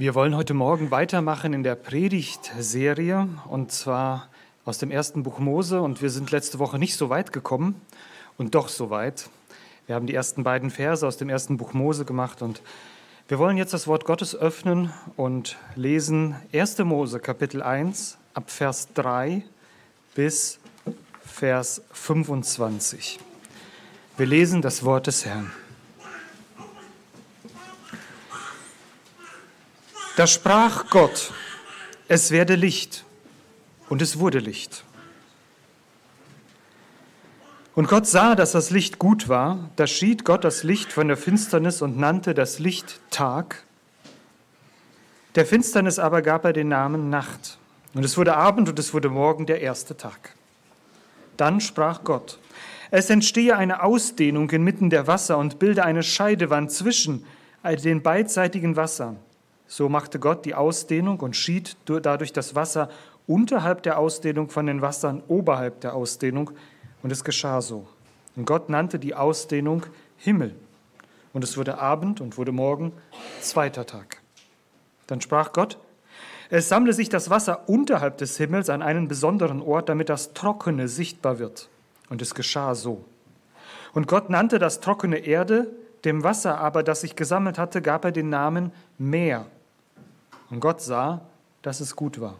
Wir wollen heute Morgen weitermachen in der Predigtserie und zwar aus dem ersten Buch Mose und wir sind letzte Woche nicht so weit gekommen und doch so weit. Wir haben die ersten beiden Verse aus dem ersten Buch Mose gemacht und wir wollen jetzt das Wort Gottes öffnen und lesen 1. Mose Kapitel 1 ab Vers 3 bis Vers 25. Wir lesen das Wort des Herrn. Da sprach Gott, es werde Licht, und es wurde Licht. Und Gott sah, dass das Licht gut war, da schied Gott das Licht von der Finsternis und nannte das Licht Tag. Der Finsternis aber gab er den Namen Nacht. Und es wurde Abend und es wurde Morgen der erste Tag. Dann sprach Gott, es entstehe eine Ausdehnung inmitten der Wasser und bilde eine Scheidewand zwischen den beidseitigen Wassern so machte Gott die Ausdehnung und schied dadurch das Wasser unterhalb der Ausdehnung von den Wassern oberhalb der Ausdehnung. Und es geschah so. Und Gott nannte die Ausdehnung Himmel. Und es wurde Abend und wurde Morgen, zweiter Tag. Dann sprach Gott, es sammle sich das Wasser unterhalb des Himmels an einen besonderen Ort, damit das Trockene sichtbar wird. Und es geschah so. Und Gott nannte das Trockene Erde, dem Wasser aber, das sich gesammelt hatte, gab er den Namen Meer. Und Gott sah, dass es gut war.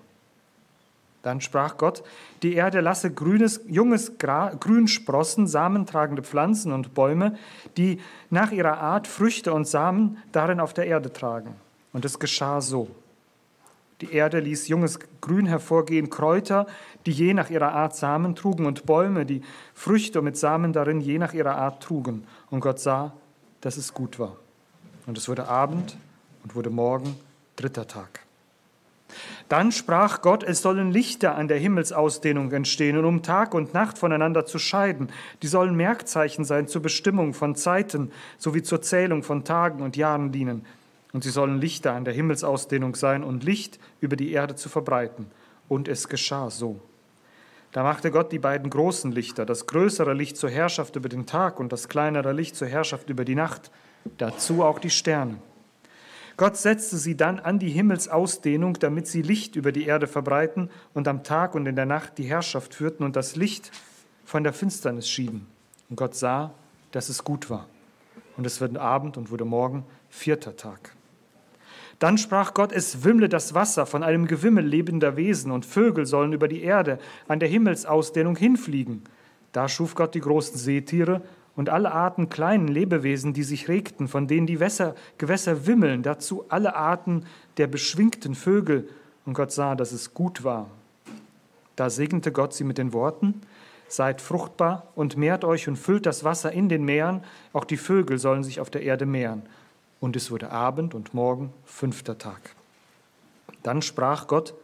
Dann sprach Gott, die Erde lasse grünes, junges Gra Grün sprossen, samentragende Pflanzen und Bäume, die nach ihrer Art Früchte und Samen darin auf der Erde tragen. Und es geschah so. Die Erde ließ junges Grün hervorgehen, Kräuter, die je nach ihrer Art Samen trugen, und Bäume, die Früchte mit Samen darin je nach ihrer Art trugen. Und Gott sah, dass es gut war. Und es wurde Abend und wurde Morgen dritter Tag. Dann sprach Gott, es sollen Lichter an der Himmelsausdehnung entstehen, um Tag und Nacht voneinander zu scheiden. Die sollen Merkzeichen sein zur Bestimmung von Zeiten sowie zur Zählung von Tagen und Jahren dienen. Und sie sollen Lichter an der Himmelsausdehnung sein und Licht über die Erde zu verbreiten. Und es geschah so. Da machte Gott die beiden großen Lichter, das größere Licht zur Herrschaft über den Tag und das kleinere Licht zur Herrschaft über die Nacht, dazu auch die Sterne. Gott setzte sie dann an die Himmelsausdehnung, damit sie Licht über die Erde verbreiten und am Tag und in der Nacht die Herrschaft führten und das Licht von der Finsternis schieden. Und Gott sah, dass es gut war. Und es wurde Abend und wurde Morgen, vierter Tag. Dann sprach Gott, es wimmle das Wasser von einem Gewimmel lebender Wesen und Vögel sollen über die Erde an der Himmelsausdehnung hinfliegen. Da schuf Gott die großen Seetiere und alle Arten kleinen Lebewesen, die sich regten, von denen die Wässer, Gewässer wimmeln, dazu alle Arten der beschwingten Vögel. Und Gott sah, dass es gut war. Da segnete Gott sie mit den Worten, Seid fruchtbar und mehrt euch und füllt das Wasser in den Meeren, auch die Vögel sollen sich auf der Erde mehren. Und es wurde Abend und Morgen, fünfter Tag. Dann sprach Gott,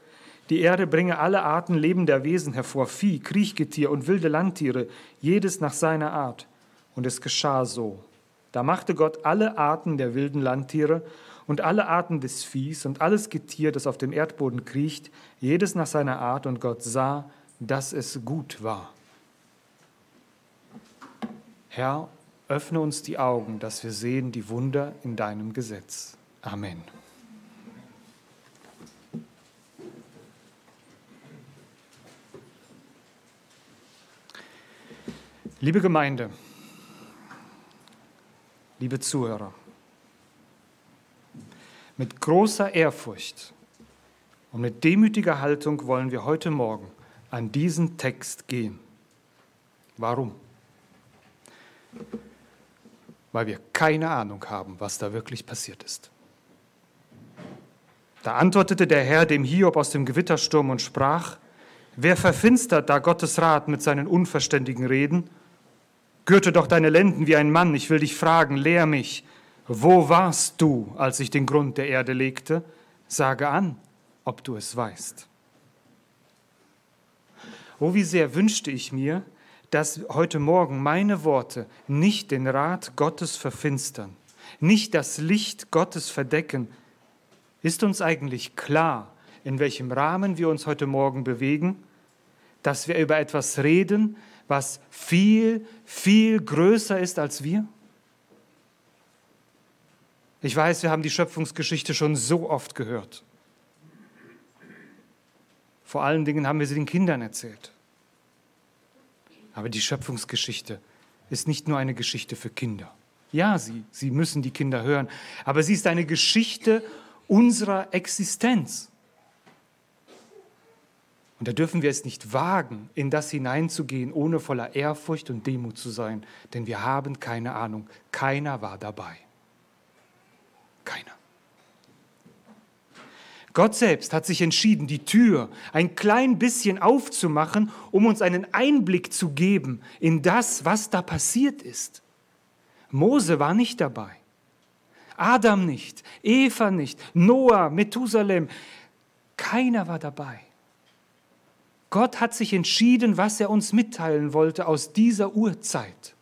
die Erde bringe alle Arten lebender Wesen hervor, Vieh, Kriechgetier und wilde Landtiere, jedes nach seiner Art. Und es geschah so. Da machte Gott alle Arten der wilden Landtiere und alle Arten des Viehs und alles Getier, das auf dem Erdboden kriecht, jedes nach seiner Art, und Gott sah, dass es gut war. Herr, öffne uns die Augen, dass wir sehen die Wunder in deinem Gesetz. Amen. Liebe Gemeinde, liebe Zuhörer, mit großer Ehrfurcht und mit demütiger Haltung wollen wir heute Morgen an diesen Text gehen. Warum? Weil wir keine Ahnung haben, was da wirklich passiert ist. Da antwortete der Herr dem Hiob aus dem Gewittersturm und sprach, Wer verfinstert da Gottes Rat mit seinen unverständigen Reden? Gürte doch deine Lenden wie ein Mann, ich will dich fragen, lehr mich, wo warst du, als ich den Grund der Erde legte? Sage an, ob du es weißt. Oh, wie sehr wünschte ich mir, dass heute Morgen meine Worte nicht den Rat Gottes verfinstern, nicht das Licht Gottes verdecken. Ist uns eigentlich klar, in welchem Rahmen wir uns heute Morgen bewegen, dass wir über etwas reden, was viel, viel größer ist als wir? Ich weiß, wir haben die Schöpfungsgeschichte schon so oft gehört. Vor allen Dingen haben wir sie den Kindern erzählt. Aber die Schöpfungsgeschichte ist nicht nur eine Geschichte für Kinder. Ja, sie, sie müssen die Kinder hören, aber sie ist eine Geschichte unserer Existenz. Und da dürfen wir es nicht wagen, in das hineinzugehen, ohne voller Ehrfurcht und Demut zu sein, denn wir haben keine Ahnung. Keiner war dabei. Keiner. Gott selbst hat sich entschieden, die Tür ein klein bisschen aufzumachen, um uns einen Einblick zu geben in das, was da passiert ist. Mose war nicht dabei. Adam nicht, Eva nicht, Noah, Methusalem, keiner war dabei. Gott hat sich entschieden, was er uns mitteilen wollte aus dieser Urzeit.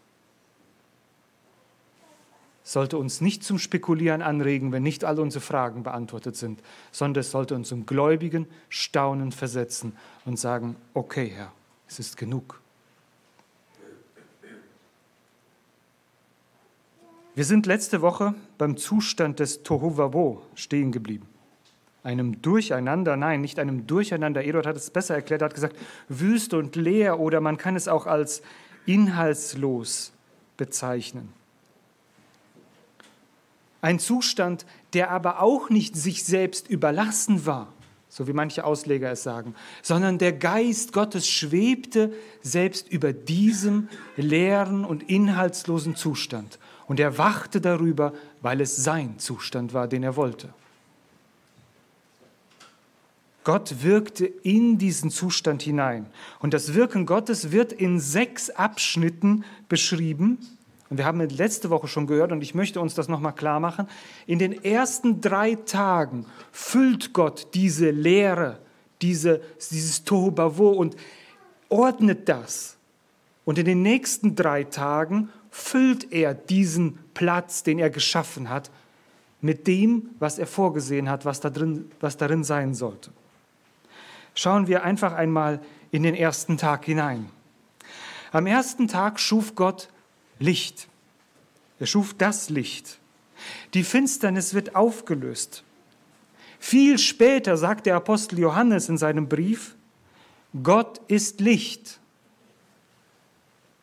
Sollte uns nicht zum Spekulieren anregen, wenn nicht alle unsere Fragen beantwortet sind, sondern es sollte uns zum gläubigen Staunen versetzen und sagen, okay Herr, es ist genug. Wir sind letzte Woche beim Zustand des Tohuwabo stehen geblieben einem Durcheinander, nein, nicht einem Durcheinander. Eduard hat es besser erklärt, er hat gesagt, wüst und leer oder man kann es auch als inhaltslos bezeichnen. Ein Zustand, der aber auch nicht sich selbst überlassen war, so wie manche Ausleger es sagen, sondern der Geist Gottes schwebte selbst über diesem leeren und inhaltslosen Zustand. Und er wachte darüber, weil es sein Zustand war, den er wollte. Gott wirkte in diesen Zustand hinein. Und das Wirken Gottes wird in sechs Abschnitten beschrieben. Und wir haben letzte Woche schon gehört, und ich möchte uns das nochmal klar machen. In den ersten drei Tagen füllt Gott diese Lehre, diese, dieses Tohubavo und ordnet das. Und in den nächsten drei Tagen füllt er diesen Platz, den er geschaffen hat, mit dem, was er vorgesehen hat, was, da drin, was darin sein sollte schauen wir einfach einmal in den ersten Tag hinein. Am ersten Tag schuf Gott Licht. Er schuf das Licht. Die Finsternis wird aufgelöst. Viel später sagt der Apostel Johannes in seinem Brief, Gott ist Licht.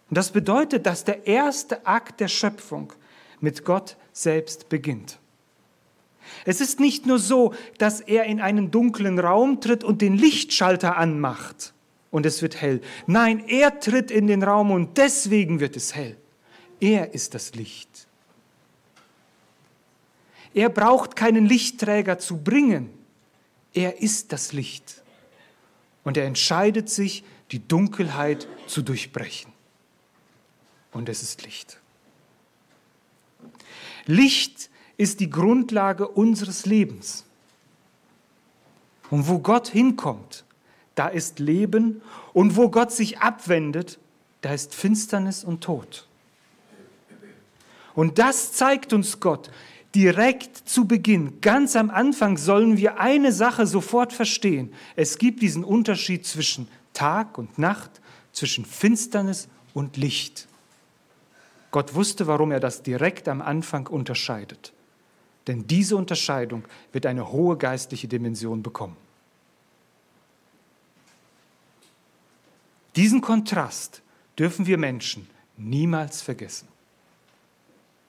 Und das bedeutet, dass der erste Akt der Schöpfung mit Gott selbst beginnt. Es ist nicht nur so, dass er in einen dunklen Raum tritt und den Lichtschalter anmacht und es wird hell. Nein, er tritt in den Raum und deswegen wird es hell. Er ist das Licht. Er braucht keinen Lichtträger zu bringen. Er ist das Licht. Und er entscheidet sich, die Dunkelheit zu durchbrechen. Und es ist Licht. Licht ist die Grundlage unseres Lebens. Und wo Gott hinkommt, da ist Leben. Und wo Gott sich abwendet, da ist Finsternis und Tod. Und das zeigt uns Gott direkt zu Beginn. Ganz am Anfang sollen wir eine Sache sofort verstehen. Es gibt diesen Unterschied zwischen Tag und Nacht, zwischen Finsternis und Licht. Gott wusste, warum er das direkt am Anfang unterscheidet. Denn diese Unterscheidung wird eine hohe geistliche Dimension bekommen. Diesen Kontrast dürfen wir Menschen niemals vergessen.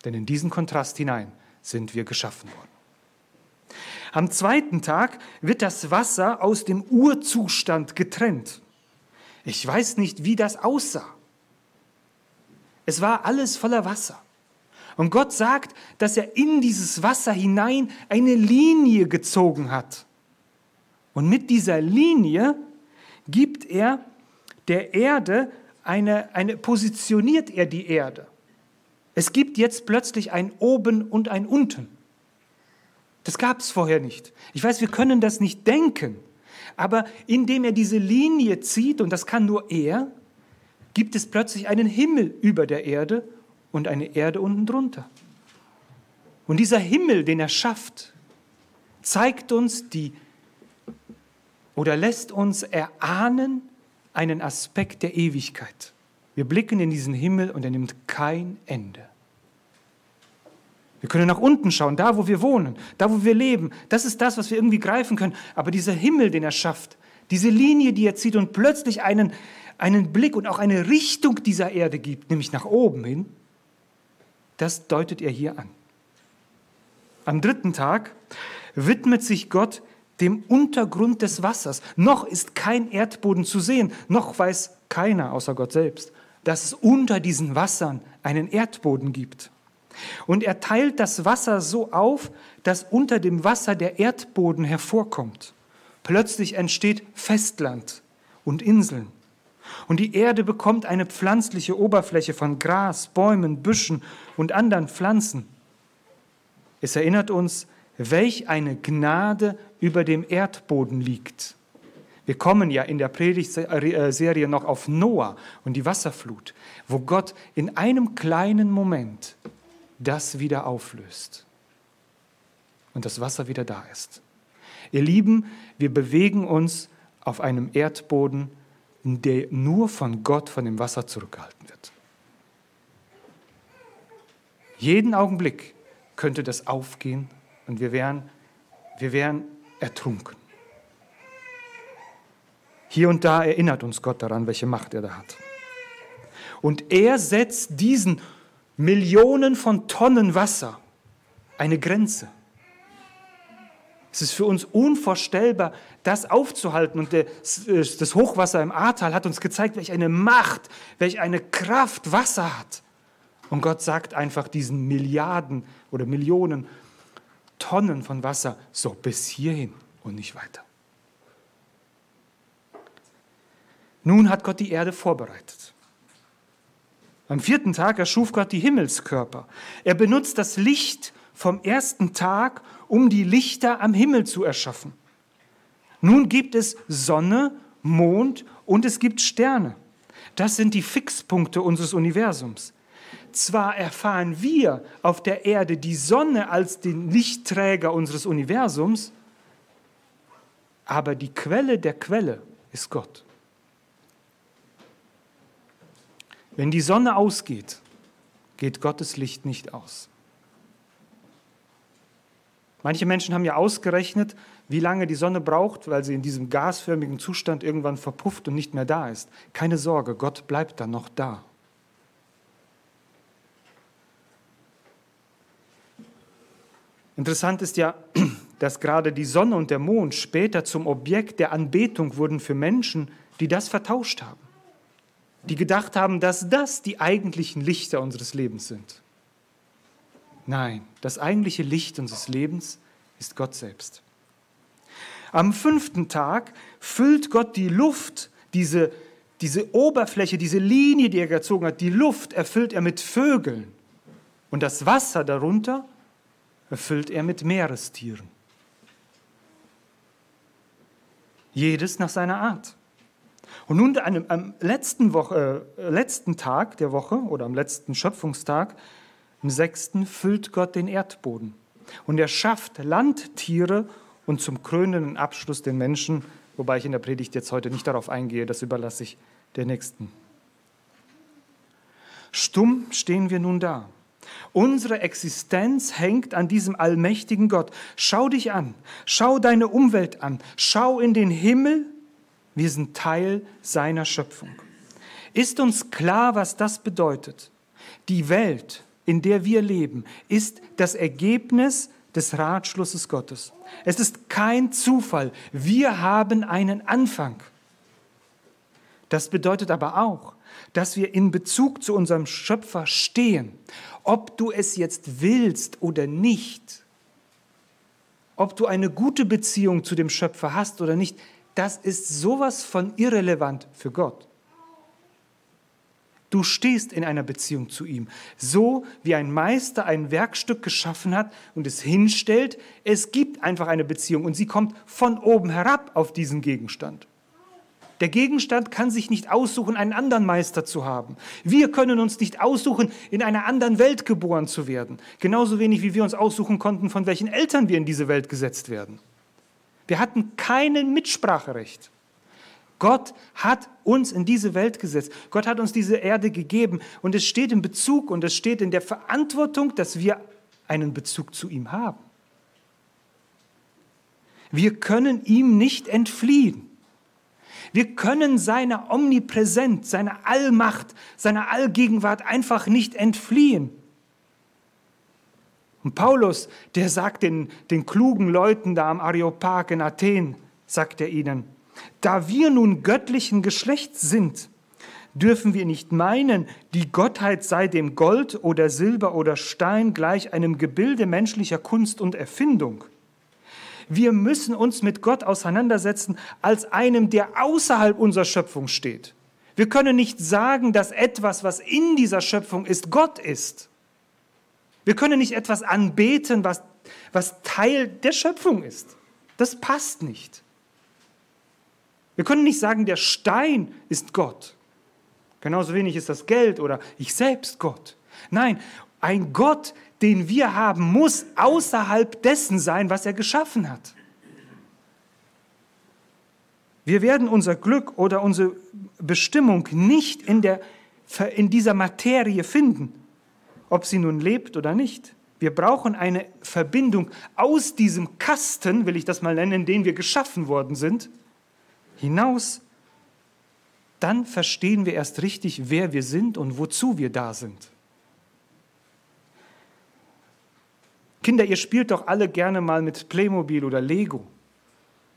Denn in diesen Kontrast hinein sind wir geschaffen worden. Am zweiten Tag wird das Wasser aus dem Urzustand getrennt. Ich weiß nicht, wie das aussah. Es war alles voller Wasser. Und Gott sagt, dass er in dieses Wasser hinein eine Linie gezogen hat. Und mit dieser Linie gibt er der Erde eine, eine positioniert er die Erde. Es gibt jetzt plötzlich ein Oben und ein Unten. Das gab es vorher nicht. Ich weiß, wir können das nicht denken, aber indem er diese Linie zieht, und das kann nur er, gibt es plötzlich einen Himmel über der Erde und eine Erde unten drunter. Und dieser Himmel, den er schafft, zeigt uns die oder lässt uns erahnen einen Aspekt der Ewigkeit. Wir blicken in diesen Himmel und er nimmt kein Ende. Wir können nach unten schauen, da wo wir wohnen, da wo wir leben. Das ist das, was wir irgendwie greifen können. Aber dieser Himmel, den er schafft, diese Linie, die er zieht und plötzlich einen, einen Blick und auch eine Richtung dieser Erde gibt, nämlich nach oben hin, das deutet er hier an. Am dritten Tag widmet sich Gott dem Untergrund des Wassers. Noch ist kein Erdboden zu sehen, noch weiß keiner außer Gott selbst, dass es unter diesen Wassern einen Erdboden gibt. Und er teilt das Wasser so auf, dass unter dem Wasser der Erdboden hervorkommt. Plötzlich entsteht Festland und Inseln. Und die Erde bekommt eine pflanzliche Oberfläche von Gras, Bäumen, Büschen und anderen Pflanzen. Es erinnert uns, welch eine Gnade über dem Erdboden liegt. Wir kommen ja in der Predigtserie noch auf Noah und die Wasserflut, wo Gott in einem kleinen Moment das wieder auflöst und das Wasser wieder da ist. Ihr Lieben, wir bewegen uns auf einem Erdboden, der nur von Gott, von dem Wasser zurückgehalten wird. Jeden Augenblick könnte das aufgehen und wir wären, wir wären ertrunken. Hier und da erinnert uns Gott daran, welche Macht er da hat. Und er setzt diesen Millionen von Tonnen Wasser eine Grenze. Es ist für uns unvorstellbar, das aufzuhalten. Und das Hochwasser im Ahrtal hat uns gezeigt, welch eine Macht, welch eine Kraft Wasser hat. Und Gott sagt einfach diesen Milliarden oder Millionen Tonnen von Wasser, so bis hierhin und nicht weiter. Nun hat Gott die Erde vorbereitet. Am vierten Tag erschuf Gott die Himmelskörper. Er benutzt das Licht vom ersten Tag, um die Lichter am Himmel zu erschaffen. Nun gibt es Sonne, Mond und es gibt Sterne. Das sind die Fixpunkte unseres Universums. Zwar erfahren wir auf der Erde die Sonne als den Lichtträger unseres Universums, aber die Quelle der Quelle ist Gott. Wenn die Sonne ausgeht, geht Gottes Licht nicht aus. Manche Menschen haben ja ausgerechnet, wie lange die Sonne braucht, weil sie in diesem gasförmigen Zustand irgendwann verpufft und nicht mehr da ist. Keine Sorge, Gott bleibt dann noch da. Interessant ist ja, dass gerade die Sonne und der Mond später zum Objekt der Anbetung wurden für Menschen, die das vertauscht haben die gedacht haben, dass das die eigentlichen Lichter unseres Lebens sind. Nein, das eigentliche Licht unseres Lebens ist Gott selbst. Am fünften Tag füllt Gott die Luft, diese, diese Oberfläche, diese Linie, die er gezogen hat, die Luft erfüllt er mit Vögeln. Und das Wasser darunter erfüllt er mit Meerestieren. Jedes nach seiner Art. Und nun am, letzten, Woche, äh, letzten Tag der Woche oder am letzten Schöpfungstag, im sechsten, füllt Gott den Erdboden. Und er schafft Landtiere und zum krönenden Abschluss den Menschen, wobei ich in der Predigt jetzt heute nicht darauf eingehe, das überlasse ich der Nächsten. Stumm stehen wir nun da. Unsere Existenz hängt an diesem allmächtigen Gott. Schau dich an, schau deine Umwelt an, schau in den Himmel wir sind Teil seiner Schöpfung. Ist uns klar, was das bedeutet? Die Welt, in der wir leben, ist das Ergebnis des Ratschlusses Gottes. Es ist kein Zufall. Wir haben einen Anfang. Das bedeutet aber auch, dass wir in Bezug zu unserem Schöpfer stehen, ob du es jetzt willst oder nicht, ob du eine gute Beziehung zu dem Schöpfer hast oder nicht, das ist sowas von irrelevant für Gott. Du stehst in einer Beziehung zu ihm, so wie ein Meister ein Werkstück geschaffen hat und es hinstellt. Es gibt einfach eine Beziehung und sie kommt von oben herab auf diesen Gegenstand. Der Gegenstand kann sich nicht aussuchen, einen anderen Meister zu haben. Wir können uns nicht aussuchen, in einer anderen Welt geboren zu werden. Genauso wenig, wie wir uns aussuchen konnten, von welchen Eltern wir in diese Welt gesetzt werden. Wir hatten kein Mitspracherecht. Gott hat uns in diese Welt gesetzt. Gott hat uns diese Erde gegeben. Und es steht in Bezug und es steht in der Verantwortung, dass wir einen Bezug zu ihm haben. Wir können ihm nicht entfliehen. Wir können seiner Omnipräsenz, seiner Allmacht, seiner Allgegenwart einfach nicht entfliehen. Und Paulus, der sagt den, den klugen Leuten da am Areopag in Athen, sagt er ihnen, da wir nun göttlichen Geschlechts sind, dürfen wir nicht meinen, die Gottheit sei dem Gold oder Silber oder Stein gleich einem Gebilde menschlicher Kunst und Erfindung. Wir müssen uns mit Gott auseinandersetzen als einem, der außerhalb unserer Schöpfung steht. Wir können nicht sagen, dass etwas, was in dieser Schöpfung ist, Gott ist. Wir können nicht etwas anbeten, was, was Teil der Schöpfung ist. Das passt nicht. Wir können nicht sagen, der Stein ist Gott. Genauso wenig ist das Geld oder ich selbst Gott. Nein, ein Gott, den wir haben, muss außerhalb dessen sein, was er geschaffen hat. Wir werden unser Glück oder unsere Bestimmung nicht in, der, in dieser Materie finden, ob sie nun lebt oder nicht. Wir brauchen eine Verbindung aus diesem Kasten, will ich das mal nennen, in den wir geschaffen worden sind, hinaus. Dann verstehen wir erst richtig, wer wir sind und wozu wir da sind. Kinder, ihr spielt doch alle gerne mal mit Playmobil oder Lego.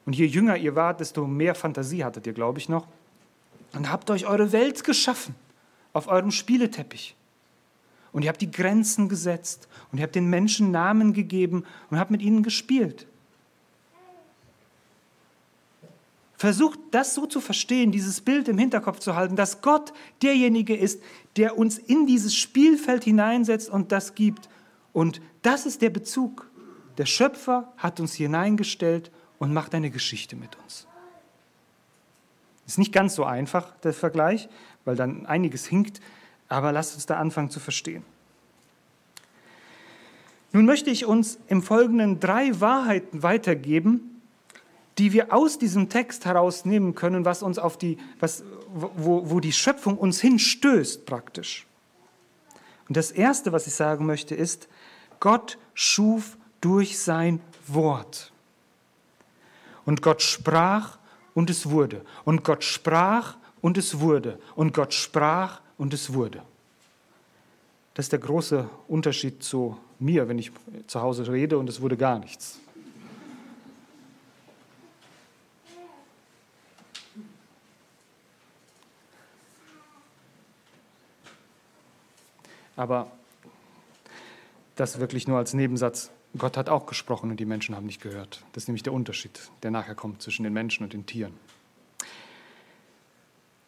Und je jünger ihr wart, desto mehr Fantasie hattet ihr, glaube ich, noch. Und habt euch eure Welt geschaffen auf eurem Spieleteppich. Und ihr habt die Grenzen gesetzt und ihr habt den Menschen Namen gegeben und habt mit ihnen gespielt. Versucht das so zu verstehen, dieses Bild im Hinterkopf zu halten, dass Gott derjenige ist, der uns in dieses Spielfeld hineinsetzt und das gibt. Und das ist der Bezug. Der Schöpfer hat uns hineingestellt und macht eine Geschichte mit uns. Ist nicht ganz so einfach, der Vergleich, weil dann einiges hinkt, aber lasst uns da anfangen zu verstehen. Nun möchte ich uns im Folgenden drei Wahrheiten weitergeben, die wir aus diesem Text herausnehmen können, was uns auf die, was, wo, wo die Schöpfung uns hinstößt praktisch. Und das Erste, was ich sagen möchte, ist, Gott schuf durch sein Wort. Und Gott sprach und es wurde. Und Gott sprach und es wurde. Und Gott sprach und es wurde. Das ist der große Unterschied zu mir, wenn ich zu Hause rede und es wurde gar nichts. Aber das wirklich nur als Nebensatz. Gott hat auch gesprochen und die Menschen haben nicht gehört. Das ist nämlich der Unterschied, der nachher kommt zwischen den Menschen und den Tieren.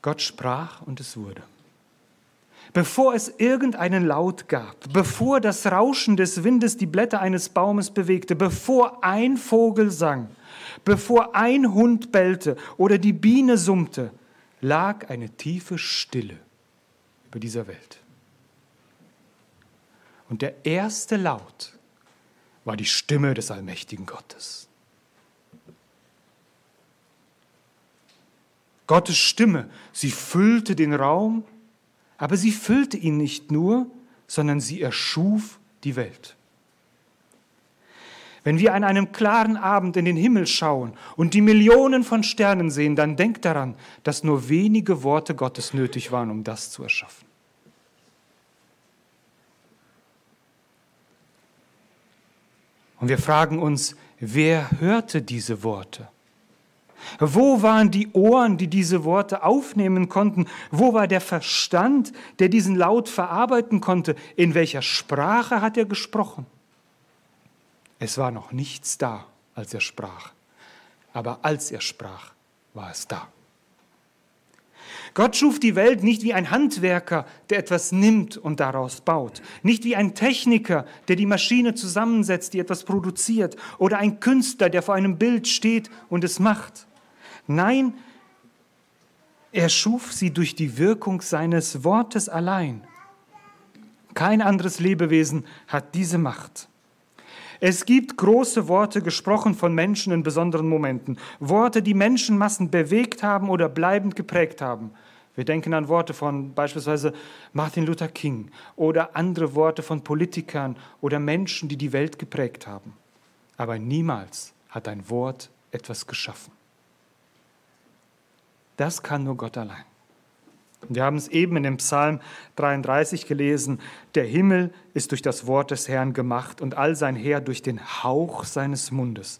Gott sprach und es wurde bevor es irgendeinen Laut gab, bevor das Rauschen des Windes die Blätter eines Baumes bewegte, bevor ein Vogel sang, bevor ein Hund bellte oder die Biene summte, lag eine tiefe Stille über dieser Welt. Und der erste Laut war die Stimme des allmächtigen Gottes. Gottes Stimme, sie füllte den Raum aber sie füllte ihn nicht nur, sondern sie erschuf die Welt. Wenn wir an einem klaren Abend in den Himmel schauen und die Millionen von Sternen sehen, dann denkt daran, dass nur wenige Worte Gottes nötig waren, um das zu erschaffen. Und wir fragen uns, wer hörte diese Worte? Wo waren die Ohren, die diese Worte aufnehmen konnten? Wo war der Verstand, der diesen Laut verarbeiten konnte? In welcher Sprache hat er gesprochen? Es war noch nichts da, als er sprach. Aber als er sprach, war es da. Gott schuf die Welt nicht wie ein Handwerker, der etwas nimmt und daraus baut, nicht wie ein Techniker, der die Maschine zusammensetzt, die etwas produziert, oder ein Künstler, der vor einem Bild steht und es macht. Nein, er schuf sie durch die Wirkung seines Wortes allein. Kein anderes Lebewesen hat diese Macht. Es gibt große Worte gesprochen von Menschen in besonderen Momenten. Worte, die Menschenmassen bewegt haben oder bleibend geprägt haben. Wir denken an Worte von beispielsweise Martin Luther King oder andere Worte von Politikern oder Menschen, die die Welt geprägt haben. Aber niemals hat ein Wort etwas geschaffen. Das kann nur Gott allein. Wir haben es eben in dem Psalm 33 gelesen, der Himmel ist durch das Wort des Herrn gemacht und all sein Heer durch den Hauch seines Mundes.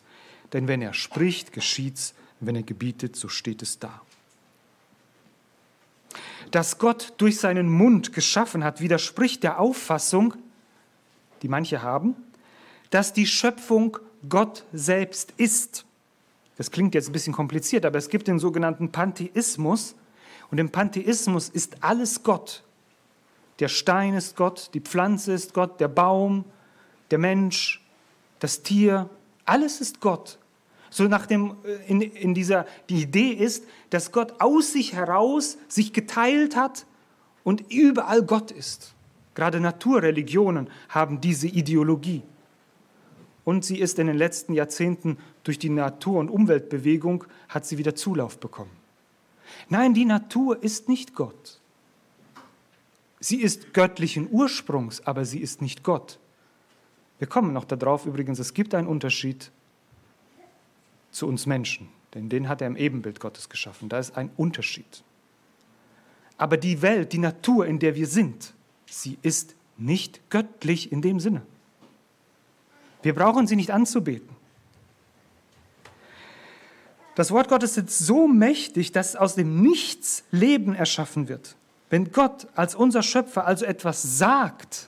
Denn wenn er spricht, geschieht's, wenn er gebietet, so steht es da. Dass Gott durch seinen Mund geschaffen hat, widerspricht der Auffassung, die manche haben, dass die Schöpfung Gott selbst ist. Das klingt jetzt ein bisschen kompliziert, aber es gibt den sogenannten Pantheismus. Und im Pantheismus ist alles Gott. Der Stein ist Gott, die Pflanze ist Gott, der Baum, der Mensch, das Tier, alles ist Gott. So nach dem, äh, in, in dieser, die Idee ist, dass Gott aus sich heraus sich geteilt hat und überall Gott ist. Gerade Naturreligionen haben diese Ideologie. Und sie ist in den letzten Jahrzehnten durch die Natur- und Umweltbewegung, hat sie wieder Zulauf bekommen. Nein, die Natur ist nicht Gott. Sie ist göttlichen Ursprungs, aber sie ist nicht Gott. Wir kommen noch darauf übrigens, es gibt einen Unterschied zu uns Menschen, denn den hat er im Ebenbild Gottes geschaffen. Da ist ein Unterschied. Aber die Welt, die Natur, in der wir sind, sie ist nicht göttlich in dem Sinne. Wir brauchen sie nicht anzubeten. Das Wort Gottes ist so mächtig, dass aus dem Nichts Leben erschaffen wird. Wenn Gott als unser Schöpfer also etwas sagt,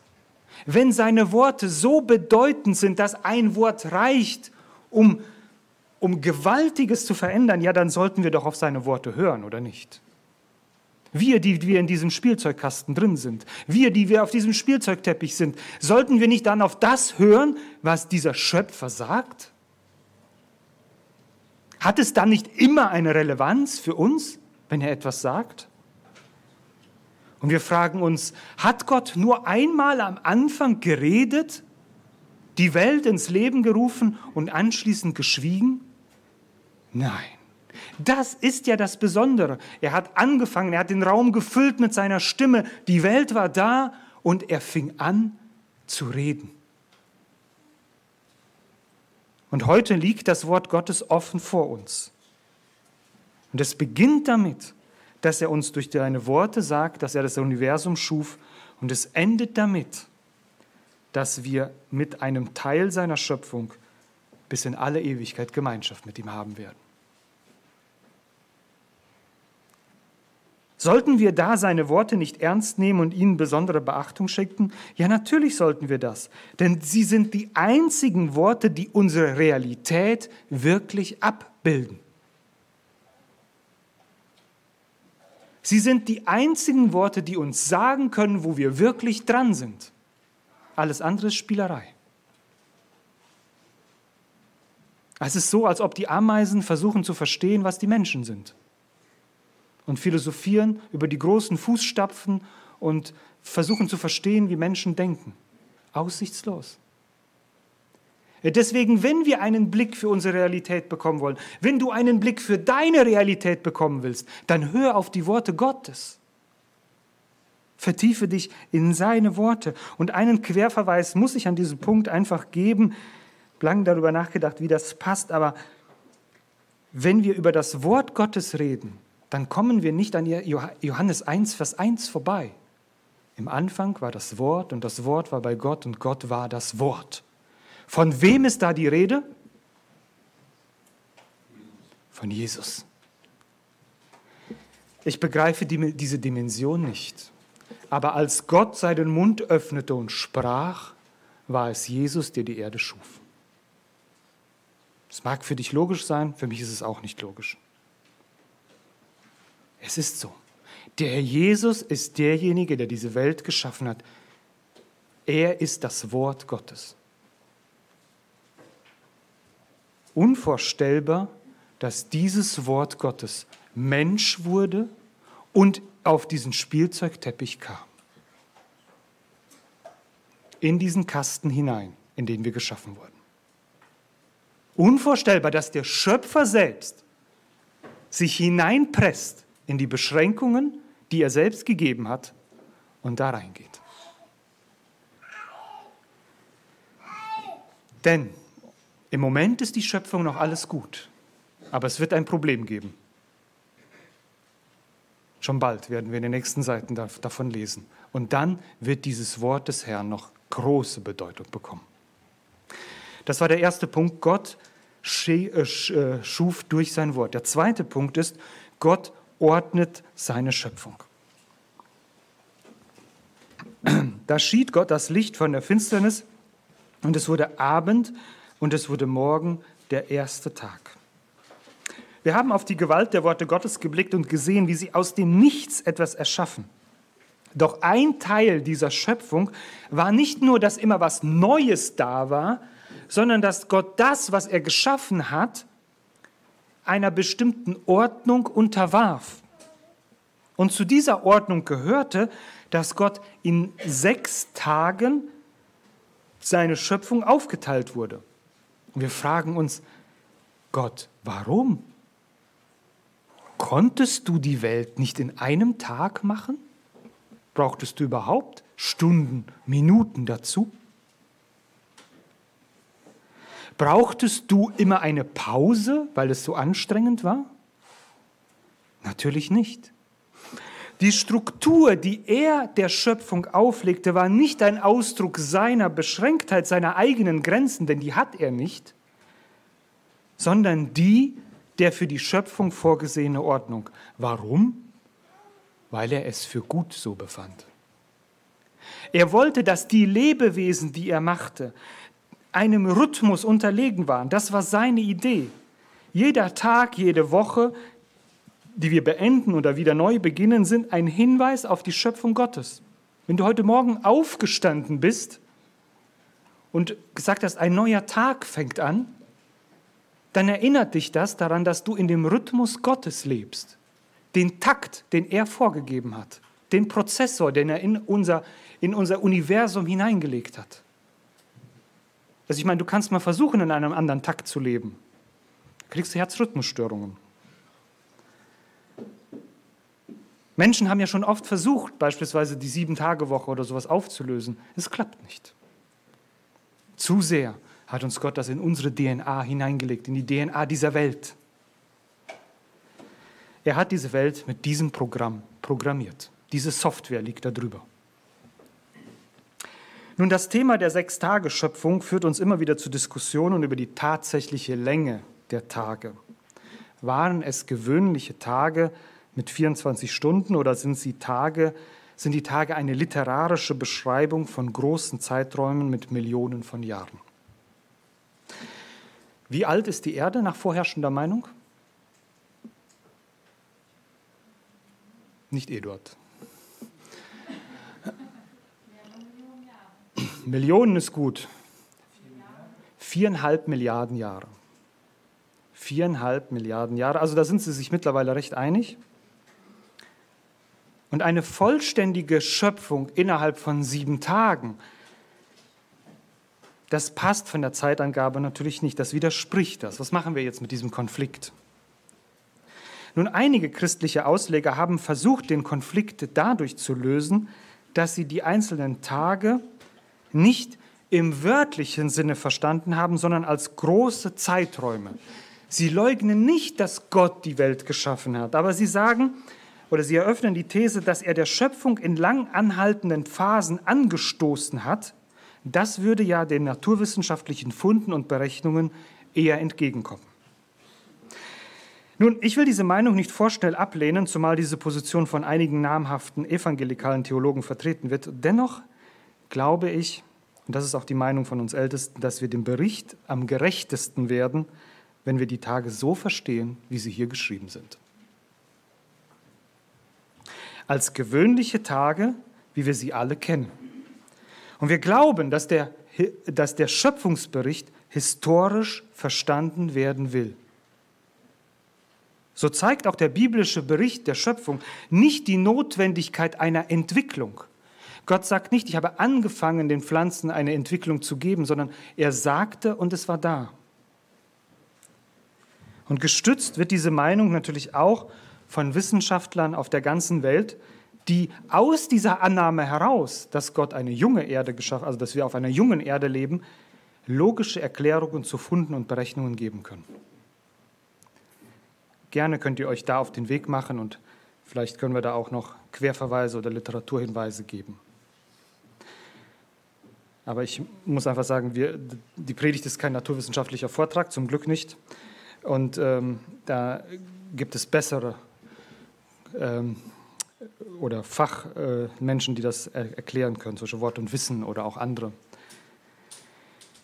wenn seine Worte so bedeutend sind, dass ein Wort reicht, um um Gewaltiges zu verändern, ja, dann sollten wir doch auf seine Worte hören, oder nicht? Wir, die wir in diesem Spielzeugkasten drin sind, wir, die wir auf diesem Spielzeugteppich sind, sollten wir nicht dann auf das hören, was dieser Schöpfer sagt? Hat es dann nicht immer eine Relevanz für uns, wenn er etwas sagt? Und wir fragen uns, hat Gott nur einmal am Anfang geredet, die Welt ins Leben gerufen und anschließend geschwiegen? Nein. Das ist ja das Besondere. Er hat angefangen, er hat den Raum gefüllt mit seiner Stimme, die Welt war da und er fing an zu reden. Und heute liegt das Wort Gottes offen vor uns. Und es beginnt damit, dass er uns durch seine Worte sagt, dass er das Universum schuf. Und es endet damit, dass wir mit einem Teil seiner Schöpfung bis in alle Ewigkeit Gemeinschaft mit ihm haben werden. Sollten wir da seine Worte nicht ernst nehmen und ihnen besondere Beachtung schenken? Ja, natürlich sollten wir das, denn sie sind die einzigen Worte, die unsere Realität wirklich abbilden. Sie sind die einzigen Worte, die uns sagen können, wo wir wirklich dran sind. Alles andere ist Spielerei. Es ist so, als ob die Ameisen versuchen zu verstehen, was die Menschen sind. Und philosophieren über die großen Fußstapfen und versuchen zu verstehen, wie Menschen denken. Aussichtslos. Deswegen, wenn wir einen Blick für unsere Realität bekommen wollen, wenn du einen Blick für deine Realität bekommen willst, dann hör auf die Worte Gottes. Vertiefe dich in seine Worte. Und einen Querverweis muss ich an diesem Punkt einfach geben lang darüber nachgedacht, wie das passt, aber wenn wir über das Wort Gottes reden, dann kommen wir nicht an Johannes 1, Vers 1 vorbei. Im Anfang war das Wort und das Wort war bei Gott und Gott war das Wort. Von wem ist da die Rede? Von Jesus. Ich begreife die, diese Dimension nicht. Aber als Gott seinen Mund öffnete und sprach, war es Jesus, der die Erde schuf. Es mag für dich logisch sein, für mich ist es auch nicht logisch. Es ist so. Der Herr Jesus ist derjenige, der diese Welt geschaffen hat. Er ist das Wort Gottes. Unvorstellbar, dass dieses Wort Gottes Mensch wurde und auf diesen Spielzeugteppich kam. In diesen Kasten hinein, in den wir geschaffen wurden. Unvorstellbar, dass der Schöpfer selbst sich hineinpresst in die Beschränkungen, die er selbst gegeben hat, und da reingeht. Denn im Moment ist die Schöpfung noch alles gut, aber es wird ein Problem geben. Schon bald werden wir in den nächsten Seiten davon lesen. Und dann wird dieses Wort des Herrn noch große Bedeutung bekommen. Das war der erste Punkt. Gott äh, äh, schuf durch sein Wort. Der zweite Punkt ist, Gott ordnet seine Schöpfung. Da schied Gott das Licht von der Finsternis und es wurde Abend und es wurde Morgen der erste Tag. Wir haben auf die Gewalt der Worte Gottes geblickt und gesehen, wie sie aus dem Nichts etwas erschaffen. Doch ein Teil dieser Schöpfung war nicht nur, dass immer was Neues da war, sondern dass Gott das, was er geschaffen hat, einer bestimmten Ordnung unterwarf. Und zu dieser Ordnung gehörte, dass Gott in sechs Tagen seine Schöpfung aufgeteilt wurde. Und wir fragen uns, Gott, warum? Konntest du die Welt nicht in einem Tag machen? Brauchtest du überhaupt Stunden, Minuten dazu? Brauchtest du immer eine Pause, weil es so anstrengend war? Natürlich nicht. Die Struktur, die er der Schöpfung auflegte, war nicht ein Ausdruck seiner Beschränktheit, seiner eigenen Grenzen, denn die hat er nicht, sondern die der für die Schöpfung vorgesehene Ordnung. Warum? Weil er es für gut so befand. Er wollte, dass die Lebewesen, die er machte, einem Rhythmus unterlegen waren. Das war seine Idee. Jeder Tag, jede Woche, die wir beenden oder wieder neu beginnen, sind ein Hinweis auf die Schöpfung Gottes. Wenn du heute Morgen aufgestanden bist und gesagt hast, ein neuer Tag fängt an, dann erinnert dich das daran, dass du in dem Rhythmus Gottes lebst. Den Takt, den er vorgegeben hat. Den Prozessor, den er in unser, in unser Universum hineingelegt hat. Also ich meine, du kannst mal versuchen, in einem anderen Takt zu leben. Kriegst du Herzrhythmusstörungen. Menschen haben ja schon oft versucht, beispielsweise die Sieben-Tage-Woche oder sowas aufzulösen. Es klappt nicht. Zu sehr hat uns Gott das in unsere DNA hineingelegt, in die DNA dieser Welt. Er hat diese Welt mit diesem Programm programmiert. Diese Software liegt da drüber. Nun, das Thema der Sechstageschöpfung führt uns immer wieder zu Diskussionen über die tatsächliche Länge der Tage. Waren es gewöhnliche Tage mit 24 Stunden oder sind sie Tage, sind die Tage eine literarische Beschreibung von großen Zeiträumen mit Millionen von Jahren? Wie alt ist die Erde nach vorherrschender Meinung? Nicht Eduard. Millionen ist gut. Viereinhalb Milliarden Jahre. Viereinhalb Milliarden Jahre. Also da sind sie sich mittlerweile recht einig. Und eine vollständige Schöpfung innerhalb von sieben Tagen, das passt von der Zeitangabe natürlich nicht. Das widerspricht das. Was machen wir jetzt mit diesem Konflikt? Nun, einige christliche Ausleger haben versucht, den Konflikt dadurch zu lösen, dass sie die einzelnen Tage nicht im wörtlichen Sinne verstanden haben, sondern als große Zeiträume. Sie leugnen nicht, dass Gott die Welt geschaffen hat, aber sie sagen oder sie eröffnen die These, dass er der Schöpfung in lang anhaltenden Phasen angestoßen hat. Das würde ja den naturwissenschaftlichen Funden und Berechnungen eher entgegenkommen. Nun, ich will diese Meinung nicht vorschnell ablehnen, zumal diese Position von einigen namhaften evangelikalen Theologen vertreten wird. Dennoch glaube ich, und das ist auch die Meinung von uns Ältesten, dass wir dem Bericht am gerechtesten werden, wenn wir die Tage so verstehen, wie sie hier geschrieben sind. Als gewöhnliche Tage, wie wir sie alle kennen. Und wir glauben, dass der, dass der Schöpfungsbericht historisch verstanden werden will. So zeigt auch der biblische Bericht der Schöpfung nicht die Notwendigkeit einer Entwicklung, Gott sagt nicht, ich habe angefangen, den Pflanzen eine Entwicklung zu geben, sondern er sagte und es war da. Und gestützt wird diese Meinung natürlich auch von Wissenschaftlern auf der ganzen Welt, die aus dieser Annahme heraus, dass Gott eine junge Erde geschaffen, also dass wir auf einer jungen Erde leben, logische Erklärungen zu Funden und Berechnungen geben können. Gerne könnt ihr euch da auf den Weg machen und vielleicht können wir da auch noch Querverweise oder Literaturhinweise geben. Aber ich muss einfach sagen, wir, die Predigt ist kein naturwissenschaftlicher Vortrag, zum Glück nicht. Und ähm, da gibt es bessere ähm, oder Fachmenschen, äh, die das er erklären können, solche Wort und Wissen oder auch andere.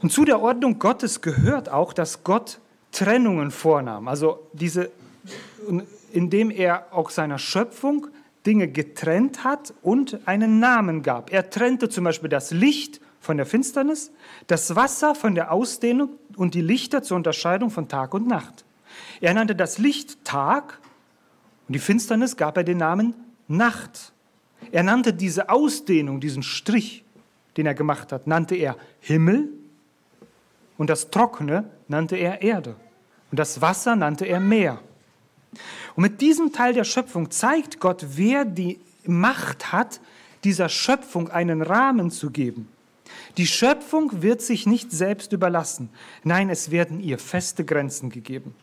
Und zu der Ordnung Gottes gehört auch, dass Gott Trennungen vornahm. Also diese, indem er auch seiner Schöpfung Dinge getrennt hat und einen Namen gab. Er trennte zum Beispiel das Licht von der Finsternis, das Wasser von der Ausdehnung und die Lichter zur Unterscheidung von Tag und Nacht. Er nannte das Licht Tag und die Finsternis gab er den Namen Nacht. Er nannte diese Ausdehnung, diesen Strich, den er gemacht hat, nannte er Himmel und das Trockene nannte er Erde und das Wasser nannte er Meer. Und mit diesem Teil der Schöpfung zeigt Gott, wer die Macht hat, dieser Schöpfung einen Rahmen zu geben. Die Schöpfung wird sich nicht selbst überlassen. Nein, es werden ihr feste Grenzen gegeben.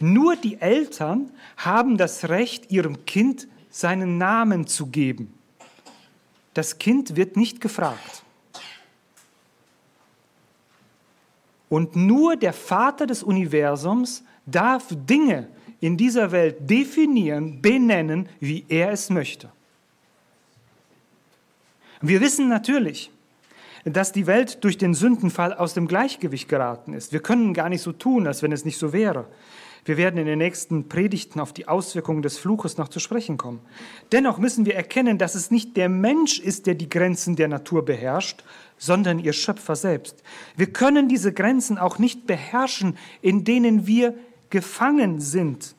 Nur die Eltern haben das Recht, ihrem Kind seinen Namen zu geben. Das Kind wird nicht gefragt. Und nur der Vater des Universums darf Dinge in dieser Welt definieren, benennen, wie er es möchte. Wir wissen natürlich, dass die Welt durch den Sündenfall aus dem Gleichgewicht geraten ist. Wir können gar nicht so tun, als wenn es nicht so wäre. Wir werden in den nächsten Predigten auf die Auswirkungen des Fluches noch zu sprechen kommen. Dennoch müssen wir erkennen, dass es nicht der Mensch ist, der die Grenzen der Natur beherrscht, sondern ihr Schöpfer selbst. Wir können diese Grenzen auch nicht beherrschen, in denen wir gefangen sind.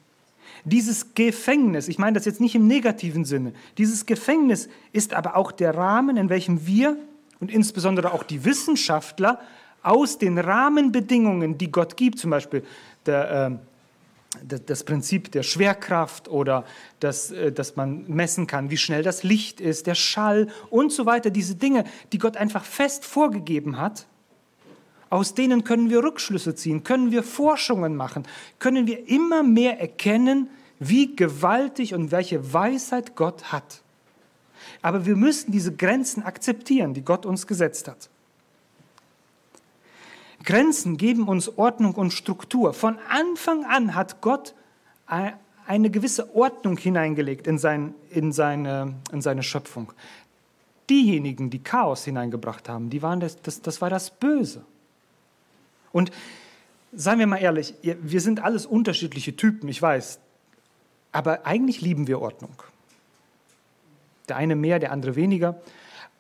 Dieses Gefängnis, ich meine das jetzt nicht im negativen Sinne, dieses Gefängnis ist aber auch der Rahmen, in welchem wir und insbesondere auch die Wissenschaftler aus den Rahmenbedingungen, die Gott gibt, zum Beispiel der, äh, das Prinzip der Schwerkraft oder das, äh, dass man messen kann, wie schnell das Licht ist, der Schall und so weiter, diese Dinge, die Gott einfach fest vorgegeben hat, aus denen können wir Rückschlüsse ziehen, können wir Forschungen machen, können wir immer mehr erkennen, wie gewaltig und welche Weisheit Gott hat. Aber wir müssen diese Grenzen akzeptieren, die Gott uns gesetzt hat. Grenzen geben uns Ordnung und Struktur. Von Anfang an hat Gott eine gewisse Ordnung hineingelegt in, sein, in, seine, in seine Schöpfung. Diejenigen, die Chaos hineingebracht haben, die waren das, das, das war das Böse. Und seien wir mal ehrlich, wir sind alles unterschiedliche Typen, ich weiß, aber eigentlich lieben wir Ordnung. Der eine mehr, der andere weniger.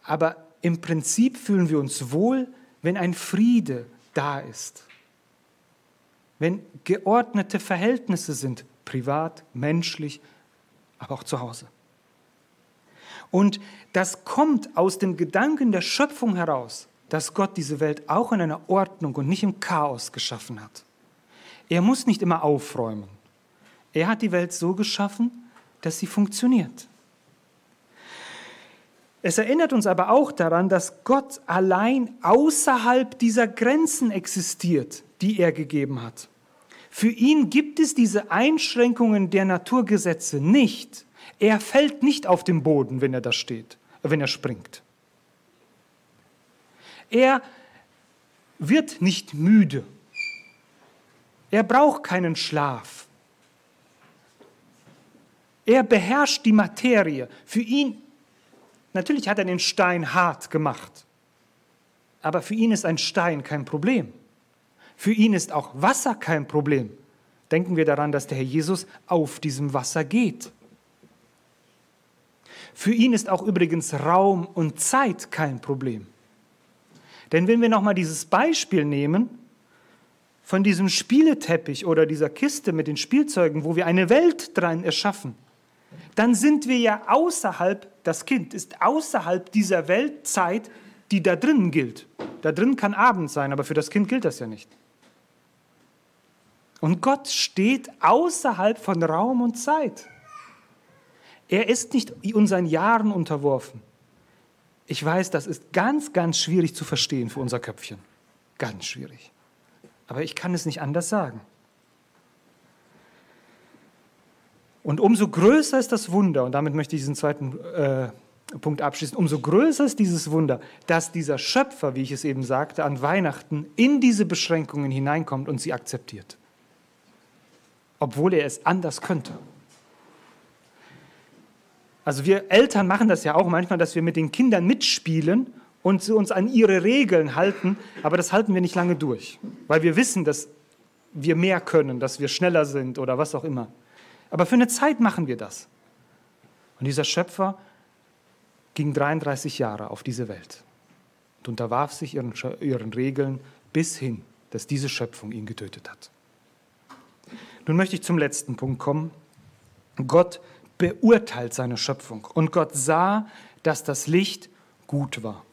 Aber im Prinzip fühlen wir uns wohl, wenn ein Friede da ist. Wenn geordnete Verhältnisse sind, privat, menschlich, aber auch zu Hause. Und das kommt aus dem Gedanken der Schöpfung heraus, dass Gott diese Welt auch in einer Ordnung und nicht im Chaos geschaffen hat. Er muss nicht immer aufräumen. Er hat die Welt so geschaffen, dass sie funktioniert. Es erinnert uns aber auch daran, dass Gott allein außerhalb dieser Grenzen existiert, die er gegeben hat. Für ihn gibt es diese Einschränkungen der Naturgesetze nicht. Er fällt nicht auf den Boden, wenn er da steht, wenn er springt. Er wird nicht müde. Er braucht keinen Schlaf. Er beherrscht die Materie. Für ihn Natürlich hat er den Stein hart gemacht, aber für ihn ist ein Stein kein Problem. Für ihn ist auch Wasser kein Problem. Denken wir daran, dass der Herr Jesus auf diesem Wasser geht. Für ihn ist auch übrigens Raum und Zeit kein Problem. Denn wenn wir nochmal dieses Beispiel nehmen von diesem Spieleteppich oder dieser Kiste mit den Spielzeugen, wo wir eine Welt dran erschaffen, dann sind wir ja außerhalb, das Kind ist außerhalb dieser Weltzeit, die da drinnen gilt. Da drin kann Abend sein, aber für das Kind gilt das ja nicht. Und Gott steht außerhalb von Raum und Zeit. Er ist nicht unseren Jahren unterworfen. Ich weiß, das ist ganz, ganz schwierig zu verstehen für unser Köpfchen. Ganz schwierig. Aber ich kann es nicht anders sagen. Und umso größer ist das Wunder, und damit möchte ich diesen zweiten äh, Punkt abschließen, umso größer ist dieses Wunder, dass dieser Schöpfer, wie ich es eben sagte, an Weihnachten in diese Beschränkungen hineinkommt und sie akzeptiert. Obwohl er es anders könnte. Also wir Eltern machen das ja auch manchmal, dass wir mit den Kindern mitspielen und uns an ihre Regeln halten, aber das halten wir nicht lange durch, weil wir wissen, dass wir mehr können, dass wir schneller sind oder was auch immer. Aber für eine Zeit machen wir das. Und dieser Schöpfer ging 33 Jahre auf diese Welt und unterwarf sich ihren, ihren Regeln bis hin, dass diese Schöpfung ihn getötet hat. Nun möchte ich zum letzten Punkt kommen. Gott beurteilt seine Schöpfung und Gott sah, dass das Licht gut war.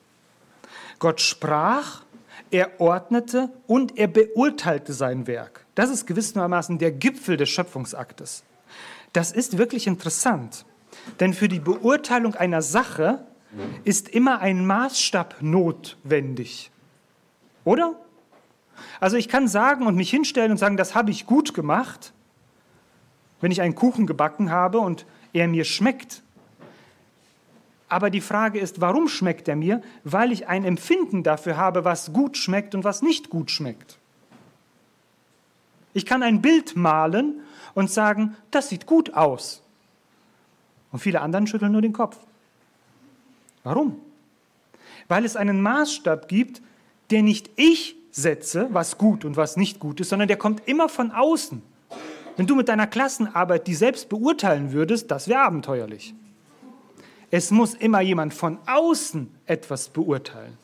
Gott sprach, er ordnete und er beurteilte sein Werk. Das ist gewissermaßen der Gipfel des Schöpfungsaktes. Das ist wirklich interessant, denn für die Beurteilung einer Sache ist immer ein Maßstab notwendig. Oder? Also ich kann sagen und mich hinstellen und sagen, das habe ich gut gemacht, wenn ich einen Kuchen gebacken habe und er mir schmeckt. Aber die Frage ist, warum schmeckt er mir? Weil ich ein Empfinden dafür habe, was gut schmeckt und was nicht gut schmeckt. Ich kann ein Bild malen und sagen, das sieht gut aus. Und viele anderen schütteln nur den Kopf. Warum? Weil es einen Maßstab gibt, der nicht ich setze, was gut und was nicht gut ist, sondern der kommt immer von außen. Wenn du mit deiner Klassenarbeit die selbst beurteilen würdest, das wäre abenteuerlich. Es muss immer jemand von außen etwas beurteilen.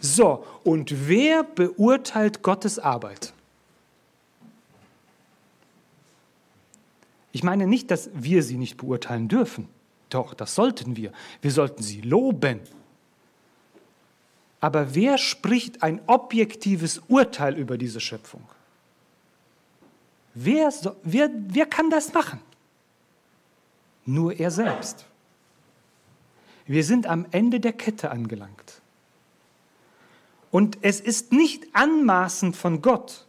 So, und wer beurteilt Gottes Arbeit? Ich meine nicht, dass wir sie nicht beurteilen dürfen. Doch, das sollten wir. Wir sollten sie loben. Aber wer spricht ein objektives Urteil über diese Schöpfung? Wer, so, wer, wer kann das machen? Nur er selbst. Wir sind am Ende der Kette angelangt. Und es ist nicht anmaßend von Gott,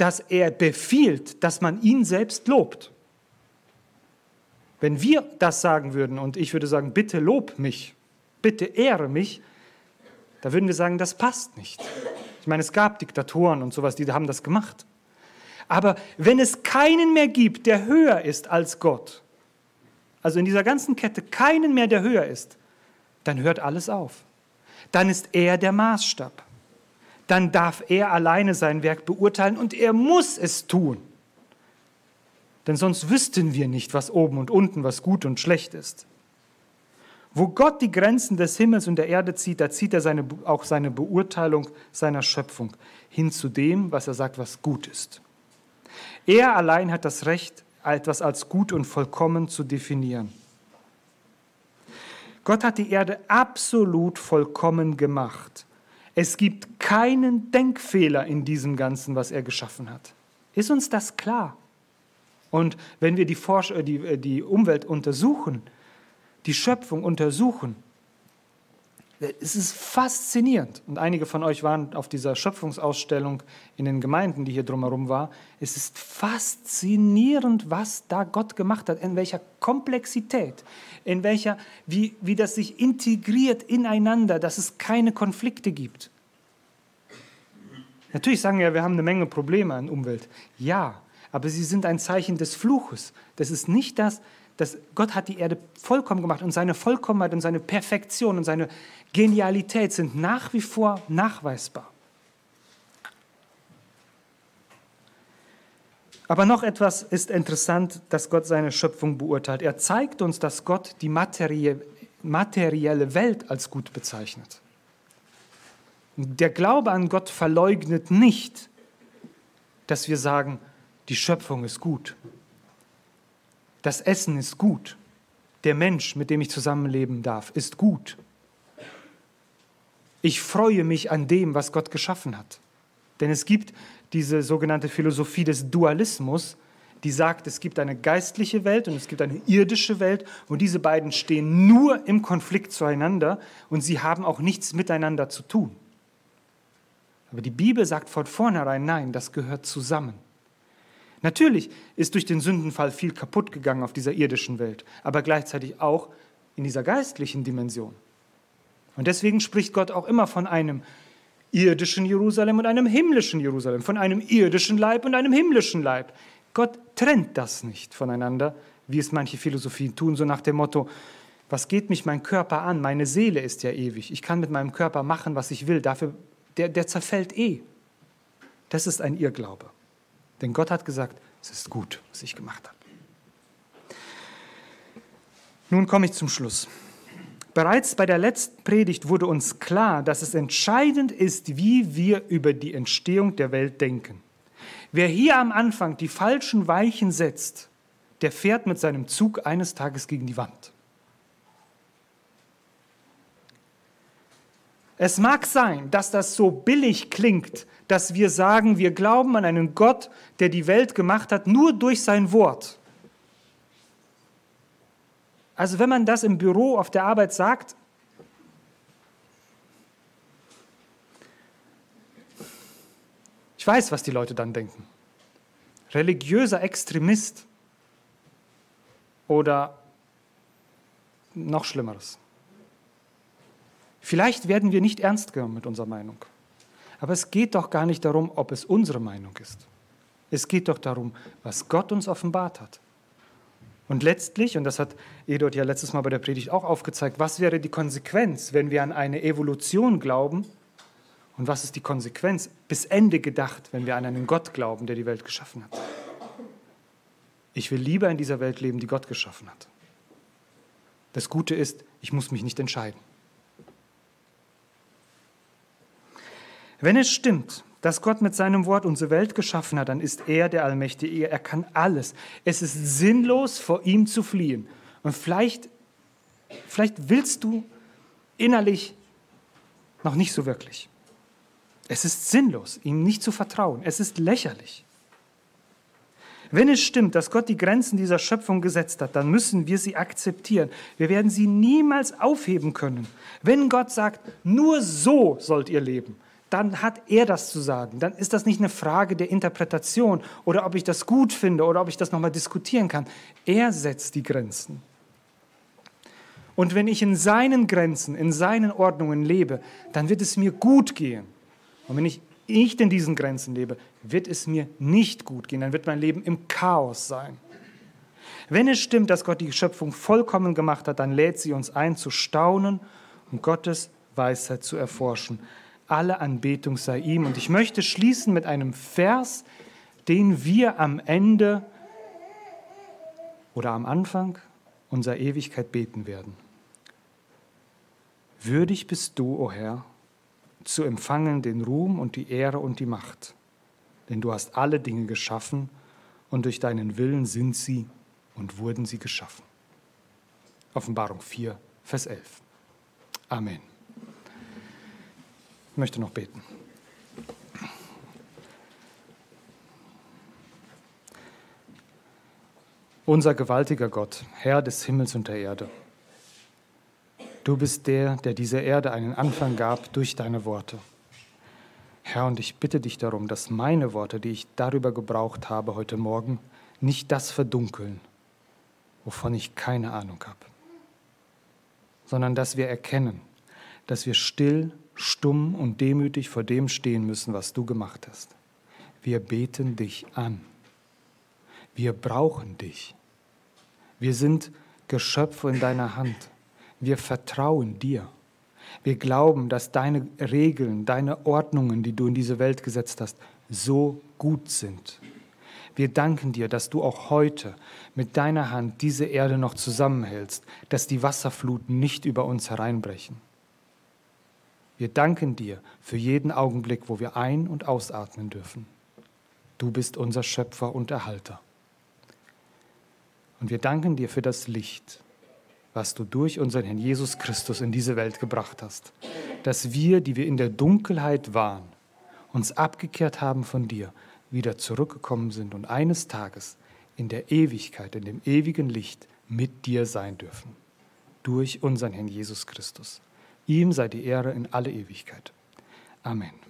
dass er befiehlt, dass man ihn selbst lobt. Wenn wir das sagen würden und ich würde sagen, bitte lob mich, bitte ehre mich, da würden wir sagen, das passt nicht. Ich meine, es gab Diktatoren und sowas, die haben das gemacht. Aber wenn es keinen mehr gibt, der höher ist als Gott, also in dieser ganzen Kette keinen mehr, der höher ist, dann hört alles auf. Dann ist er der Maßstab. Dann darf er alleine sein Werk beurteilen und er muss es tun. Denn sonst wüssten wir nicht, was oben und unten, was gut und schlecht ist. Wo Gott die Grenzen des Himmels und der Erde zieht, da zieht er seine, auch seine Beurteilung seiner Schöpfung hin zu dem, was er sagt, was gut ist. Er allein hat das Recht, etwas als gut und vollkommen zu definieren. Gott hat die Erde absolut vollkommen gemacht. Es gibt keinen Denkfehler in diesem Ganzen, was er geschaffen hat. Ist uns das klar? Und wenn wir die, Forsch äh, die, äh, die Umwelt untersuchen, die Schöpfung untersuchen, es ist faszinierend. Und einige von euch waren auf dieser Schöpfungsausstellung in den Gemeinden, die hier drumherum war. Es ist faszinierend, was da Gott gemacht hat, in welcher Komplexität, in welcher, wie, wie das sich integriert ineinander, dass es keine Konflikte gibt. Natürlich sagen wir, wir haben eine Menge Probleme an Umwelt. Ja, aber sie sind ein Zeichen des Fluches. Das ist nicht das, dass Gott hat die Erde vollkommen gemacht und seine Vollkommenheit und seine Perfektion und seine Genialität sind nach wie vor nachweisbar. Aber noch etwas ist interessant, dass Gott seine Schöpfung beurteilt. Er zeigt uns, dass Gott die materielle Welt als gut bezeichnet. Der Glaube an Gott verleugnet nicht, dass wir sagen, die Schöpfung ist gut. Das Essen ist gut. Der Mensch, mit dem ich zusammenleben darf, ist gut. Ich freue mich an dem, was Gott geschaffen hat. Denn es gibt diese sogenannte Philosophie des Dualismus. die sagt, es gibt eine geistliche Welt und es gibt eine irdische Welt und diese beiden stehen nur im Konflikt zueinander und sie haben auch nichts miteinander zu tun. Aber die Bibel sagt von vornherein, nein, das gehört zusammen. Natürlich ist durch den Sündenfall viel kaputt gegangen auf dieser irdischen Welt, aber gleichzeitig auch in dieser geistlichen Dimension. Und deswegen spricht Gott auch immer von einem irdischen Jerusalem und einem himmlischen Jerusalem, von einem irdischen Leib und einem himmlischen Leib. Gott trennt das nicht voneinander, wie es manche Philosophien tun, so nach dem Motto, was geht mich mein Körper an? Meine Seele ist ja ewig. Ich kann mit meinem Körper machen, was ich will. Dafür, der, der zerfällt eh. Das ist ein Irrglaube. Denn Gott hat gesagt, es ist gut, was ich gemacht habe. Nun komme ich zum Schluss. Bereits bei der letzten Predigt wurde uns klar, dass es entscheidend ist, wie wir über die Entstehung der Welt denken. Wer hier am Anfang die falschen Weichen setzt, der fährt mit seinem Zug eines Tages gegen die Wand. Es mag sein, dass das so billig klingt, dass wir sagen, wir glauben an einen Gott, der die Welt gemacht hat, nur durch sein Wort. Also wenn man das im Büro auf der Arbeit sagt, ich weiß, was die Leute dann denken. Religiöser Extremist oder noch Schlimmeres. Vielleicht werden wir nicht ernst genommen mit unserer Meinung. Aber es geht doch gar nicht darum, ob es unsere Meinung ist. Es geht doch darum, was Gott uns offenbart hat. Und letztlich, und das hat Edot ja letztes Mal bei der Predigt auch aufgezeigt, was wäre die Konsequenz, wenn wir an eine Evolution glauben? Und was ist die Konsequenz bis Ende gedacht, wenn wir an einen Gott glauben, der die Welt geschaffen hat? Ich will lieber in dieser Welt leben, die Gott geschaffen hat. Das Gute ist, ich muss mich nicht entscheiden. Wenn es stimmt, dass Gott mit seinem Wort unsere Welt geschaffen hat, dann ist er der Allmächtige. Er kann alles. Es ist sinnlos, vor ihm zu fliehen. Und vielleicht, vielleicht willst du innerlich noch nicht so wirklich. Es ist sinnlos, ihm nicht zu vertrauen. Es ist lächerlich. Wenn es stimmt, dass Gott die Grenzen dieser Schöpfung gesetzt hat, dann müssen wir sie akzeptieren. Wir werden sie niemals aufheben können. Wenn Gott sagt, nur so sollt ihr leben, dann hat er das zu sagen. Dann ist das nicht eine Frage der Interpretation oder ob ich das gut finde oder ob ich das nochmal diskutieren kann. Er setzt die Grenzen. Und wenn ich in seinen Grenzen, in seinen Ordnungen lebe, dann wird es mir gut gehen. Und wenn ich nicht in diesen Grenzen lebe, wird es mir nicht gut gehen. Dann wird mein Leben im Chaos sein. Wenn es stimmt, dass Gott die Schöpfung vollkommen gemacht hat, dann lädt sie uns ein zu staunen und Gottes Weisheit zu erforschen alle Anbetung sei ihm. Und ich möchte schließen mit einem Vers, den wir am Ende oder am Anfang unserer Ewigkeit beten werden. Würdig bist du, o oh Herr, zu empfangen den Ruhm und die Ehre und die Macht, denn du hast alle Dinge geschaffen und durch deinen Willen sind sie und wurden sie geschaffen. Offenbarung 4, Vers 11. Amen möchte noch beten. Unser gewaltiger Gott, Herr des Himmels und der Erde, du bist der, der dieser Erde einen Anfang gab durch deine Worte. Herr, und ich bitte dich darum, dass meine Worte, die ich darüber gebraucht habe heute Morgen, nicht das verdunkeln, wovon ich keine Ahnung habe, sondern dass wir erkennen, dass wir still stumm und demütig vor dem stehen müssen, was du gemacht hast. Wir beten dich an. Wir brauchen dich. Wir sind Geschöpfe in deiner Hand. Wir vertrauen dir. Wir glauben, dass deine Regeln, deine Ordnungen, die du in diese Welt gesetzt hast, so gut sind. Wir danken dir, dass du auch heute mit deiner Hand diese Erde noch zusammenhältst, dass die Wasserfluten nicht über uns hereinbrechen. Wir danken dir für jeden Augenblick, wo wir ein- und ausatmen dürfen. Du bist unser Schöpfer und Erhalter. Und wir danken dir für das Licht, was du durch unseren Herrn Jesus Christus in diese Welt gebracht hast, dass wir, die wir in der Dunkelheit waren, uns abgekehrt haben von dir, wieder zurückgekommen sind und eines Tages in der Ewigkeit, in dem ewigen Licht mit dir sein dürfen. Durch unseren Herrn Jesus Christus. Ihm sei die Ehre in alle Ewigkeit. Amen.